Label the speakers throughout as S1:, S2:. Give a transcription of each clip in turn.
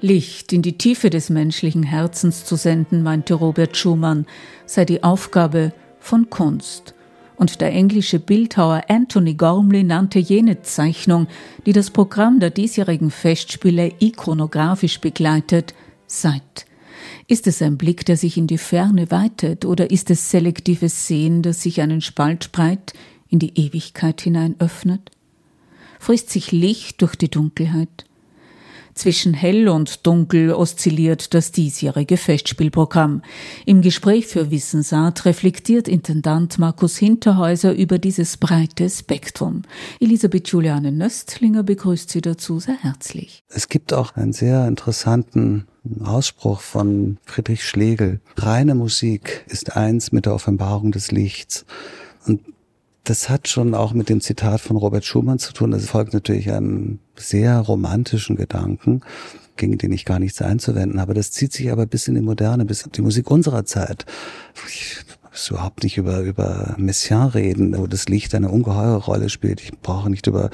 S1: Licht in die Tiefe des menschlichen Herzens zu senden, meinte Robert Schumann, sei die Aufgabe von Kunst. Und der englische Bildhauer Anthony Gormley nannte jene Zeichnung, die das Programm der diesjährigen Festspiele ikonografisch begleitet, Zeit. Ist es ein Blick, der sich in die Ferne weitet, oder ist es selektives Sehen, das sich einen Spalt breit in die Ewigkeit hinein öffnet? Frisst sich Licht durch die Dunkelheit? Zwischen hell und dunkel oszilliert das diesjährige Festspielprogramm. Im Gespräch für Wissensart reflektiert Intendant Markus Hinterhäuser über dieses breite Spektrum. Elisabeth Juliane Nöstlinger begrüßt Sie dazu sehr herzlich.
S2: Es gibt auch einen sehr interessanten Ausspruch von Friedrich Schlegel. Reine Musik ist eins mit der Offenbarung des Lichts. Und das hat schon auch mit dem Zitat von Robert Schumann zu tun. Das folgt natürlich einem sehr romantischen Gedanken, gegen den ich gar nichts einzuwenden habe. Das zieht sich aber bis in die Moderne, bis in die Musik unserer Zeit. Ich muss überhaupt nicht über, über Messiaen reden, wo das Licht eine ungeheure Rolle spielt. Ich brauche nicht über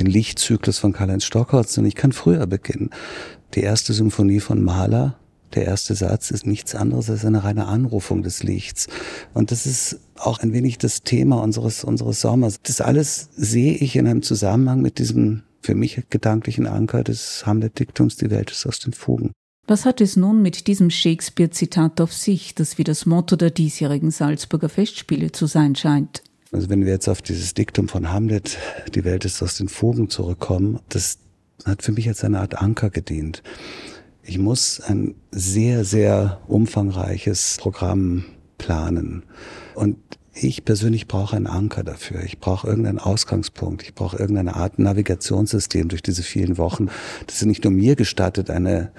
S2: den Lichtzyklus von Karl-Heinz Stockhorst, sondern ich kann früher beginnen. Die erste Symphonie von Mahler, der erste Satz ist nichts anderes als eine reine Anrufung des Lichts. Und das ist auch ein wenig das Thema unseres, unseres Sommers. Das alles sehe ich in einem Zusammenhang mit diesem für mich gedanklichen Anker des Hamlet-Diktums, die Welt ist aus den Fugen.
S1: Was hat es nun mit diesem Shakespeare-Zitat auf sich, das wie das Motto der diesjährigen Salzburger Festspiele zu sein scheint?
S2: Also wenn wir jetzt auf dieses Diktum von Hamlet, die Welt ist aus den Fugen zurückkommen, das hat für mich als eine Art Anker gedient. Ich muss ein sehr, sehr umfangreiches Programm planen. Und ich persönlich brauche einen Anker dafür. Ich brauche irgendeinen Ausgangspunkt. Ich brauche irgendeine Art Navigationssystem durch diese vielen Wochen. Das ist nicht nur mir gestattet, eine,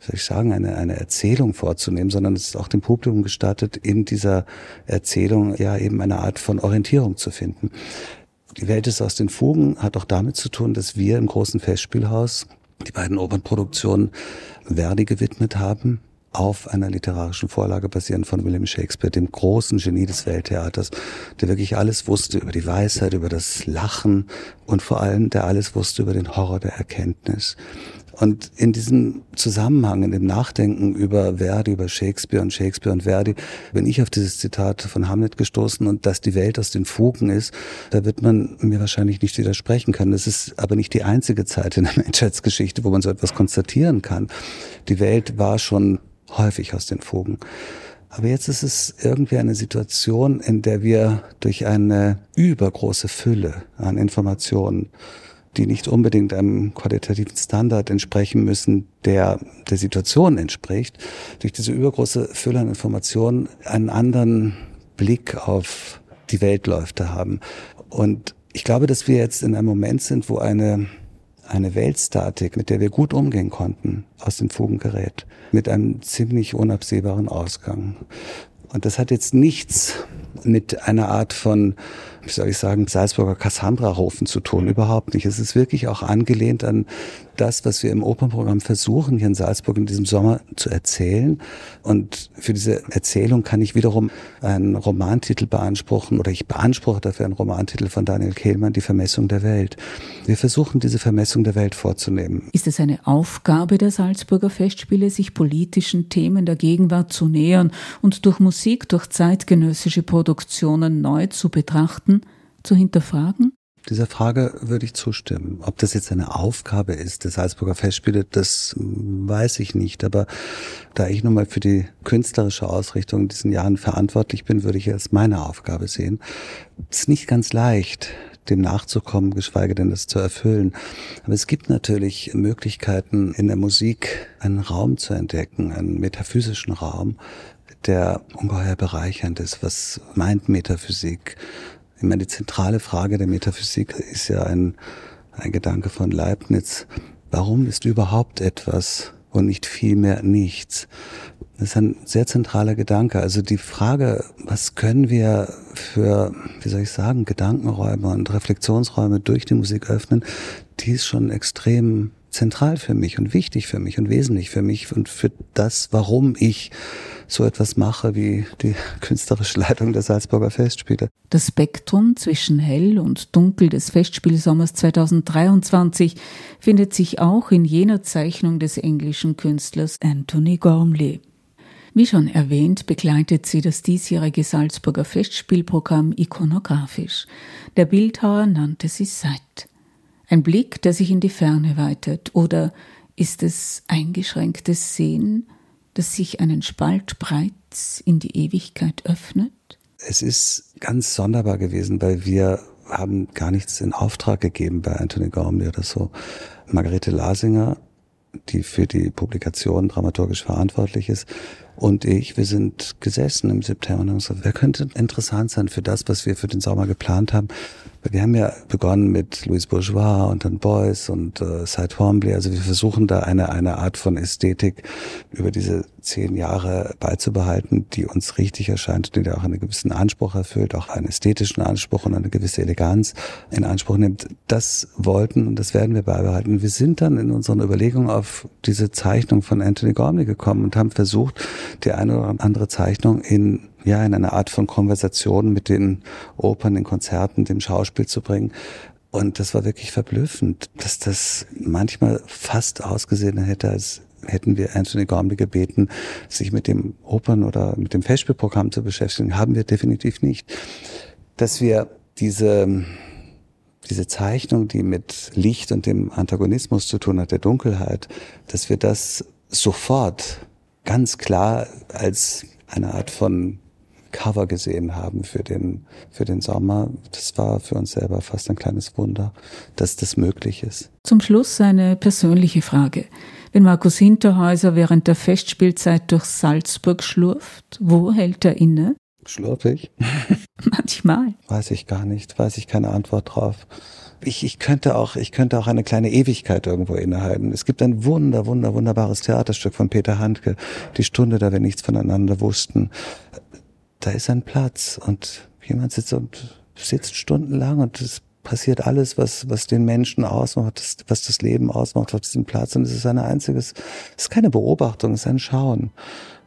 S2: soll ich sagen, eine, eine Erzählung vorzunehmen, sondern es ist auch dem Publikum gestattet, in dieser Erzählung ja eben eine Art von Orientierung zu finden. Die Welt ist aus den Fugen hat auch damit zu tun, dass wir im großen Festspielhaus die beiden Opernproduktionen Verdi gewidmet haben, auf einer literarischen Vorlage basierend von William Shakespeare, dem großen Genie des Welttheaters, der wirklich alles wusste über die Weisheit, über das Lachen und vor allem der alles wusste über den Horror der Erkenntnis. Und in diesem Zusammenhang, in dem Nachdenken über Verdi, über Shakespeare und Shakespeare und Verdi, bin ich auf dieses Zitat von Hamlet gestoßen und dass die Welt aus den Fugen ist, da wird man mir wahrscheinlich nicht widersprechen können. Das ist aber nicht die einzige Zeit in der Menschheitsgeschichte, wo man so etwas konstatieren kann. Die Welt war schon häufig aus den Fugen. Aber jetzt ist es irgendwie eine Situation, in der wir durch eine übergroße Fülle an Informationen die nicht unbedingt einem qualitativen Standard entsprechen müssen, der der Situation entspricht, durch diese übergroße Fülle an Informationen einen anderen Blick auf die Weltläufe haben. Und ich glaube, dass wir jetzt in einem Moment sind, wo eine, eine Weltstatik, mit der wir gut umgehen konnten, aus den Fugen gerät, mit einem ziemlich unabsehbaren Ausgang. Und das hat jetzt nichts mit einer Art von wie soll ich sagen, Salzburger Cassandra-Hofen zu tun. Überhaupt nicht. Es ist wirklich auch angelehnt an das, was wir im Opernprogramm versuchen, hier in Salzburg in diesem Sommer zu erzählen. Und für diese Erzählung kann ich wiederum einen Romantitel beanspruchen oder ich beanspruche dafür einen Romantitel von Daniel Kehlmann, Die Vermessung der Welt. Wir versuchen, diese Vermessung der Welt vorzunehmen.
S1: Ist es eine Aufgabe der Salzburger Festspiele, sich politischen Themen der Gegenwart zu nähern und durch Musik, durch zeitgenössische Produktionen neu zu betrachten, zu hinterfragen?
S2: Dieser Frage würde ich zustimmen. Ob das jetzt eine Aufgabe ist des Salzburger Festspiele, das weiß ich nicht. Aber da ich nun mal für die künstlerische Ausrichtung in diesen Jahren verantwortlich bin, würde ich es meine Aufgabe sehen. Es ist nicht ganz leicht, dem nachzukommen, geschweige denn das zu erfüllen. Aber es gibt natürlich Möglichkeiten, in der Musik einen Raum zu entdecken, einen metaphysischen Raum, der ungeheuer bereichernd ist. Was meint Metaphysik? Ich meine, die zentrale Frage der Metaphysik ist ja ein, ein Gedanke von Leibniz. Warum ist überhaupt etwas und nicht vielmehr nichts? Das ist ein sehr zentraler Gedanke. Also die Frage, was können wir für, wie soll ich sagen, Gedankenräume und Reflexionsräume durch die Musik öffnen, die ist schon extrem zentral für mich und wichtig für mich und wesentlich für mich und für das, warum ich so etwas mache wie die künstlerische Leitung der Salzburger Festspiele.
S1: Das Spektrum zwischen hell und dunkel des Festspielsommers 2023 findet sich auch in jener Zeichnung des englischen Künstlers Anthony Gormley. Wie schon erwähnt, begleitet sie das diesjährige Salzburger Festspielprogramm ikonografisch. Der Bildhauer nannte sie Sight. Ein Blick, der sich in die Ferne weitet, oder ist es eingeschränktes Sehen, das sich einen Spalt breit in die Ewigkeit öffnet?
S2: Es ist ganz sonderbar gewesen, weil wir haben gar nichts in Auftrag gegeben bei Anthony Gormley oder so. Margarete Lasinger, die für die Publikation dramaturgisch verantwortlich ist, und ich, wir sind gesessen im September und haben gesagt, wer könnte interessant sein für das, was wir für den Sommer geplant haben. Wir haben ja begonnen mit Louis Bourgeois und dann Beuys und äh, Cy Twombly. Also wir versuchen da eine, eine Art von Ästhetik über diese zehn Jahre beizubehalten, die uns richtig erscheint, die da auch einen gewissen Anspruch erfüllt, auch einen ästhetischen Anspruch und eine gewisse Eleganz in Anspruch nimmt. Das wollten und das werden wir beibehalten. Wir sind dann in unseren Überlegungen auf diese Zeichnung von Anthony Gormley gekommen und haben versucht, die eine oder andere Zeichnung in ja, in eine Art von Konversation mit den Opern, den Konzerten, dem Schauspiel zu bringen. Und das war wirklich verblüffend, dass das manchmal fast ausgesehen hätte, als hätten wir Anthony Gormley gebeten, sich mit dem Opern- oder mit dem Festspielprogramm zu beschäftigen. Haben wir definitiv nicht. Dass wir diese, diese Zeichnung, die mit Licht und dem Antagonismus zu tun hat, der Dunkelheit, dass wir das sofort ganz klar als eine Art von Cover gesehen haben für den, für den Sommer. Das war für uns selber fast ein kleines Wunder, dass das möglich ist.
S1: Zum Schluss eine persönliche Frage. Wenn Markus Hinterhäuser während der Festspielzeit durch Salzburg schlurft, wo hält er inne?
S2: Schlurfig?
S1: Manchmal.
S2: Weiß ich gar nicht, weiß ich keine Antwort drauf. Ich, ich könnte auch, ich könnte auch eine kleine Ewigkeit irgendwo innehalten. Es gibt ein wunder, wunder, wunderbares Theaterstück von Peter Handke, Die Stunde, da wir nichts voneinander wussten da ist ein Platz und jemand sitzt und sitzt stundenlang und es passiert alles, was, was den Menschen ausmacht, was das Leben ausmacht auf diesem Platz. Und es ist ein einziges, es ist keine Beobachtung, es ist ein Schauen.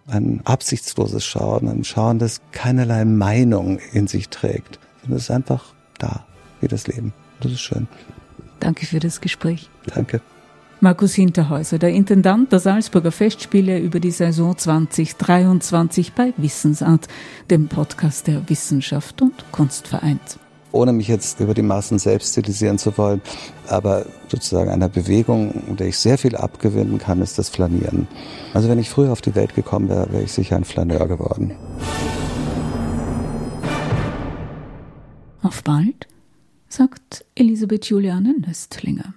S2: Ein absichtsloses Schauen, ein Schauen, das keinerlei Meinung in sich trägt. Und es ist einfach da, wie das Leben. Das ist schön.
S1: Danke für das Gespräch.
S2: Danke.
S1: Markus Hinterhäuser, der Intendant der Salzburger Festspiele über die Saison 2023 bei Wissensart, dem Podcast der Wissenschaft und Kunst vereint.
S2: Ohne mich jetzt über die Maßen selbst stilisieren zu wollen, aber sozusagen einer Bewegung, der ich sehr viel abgewinnen kann, ist das Flanieren. Also wenn ich früher auf die Welt gekommen wäre, wäre ich sicher ein Flaneur geworden.
S1: Auf bald, sagt Elisabeth Juliane Nöstlinger.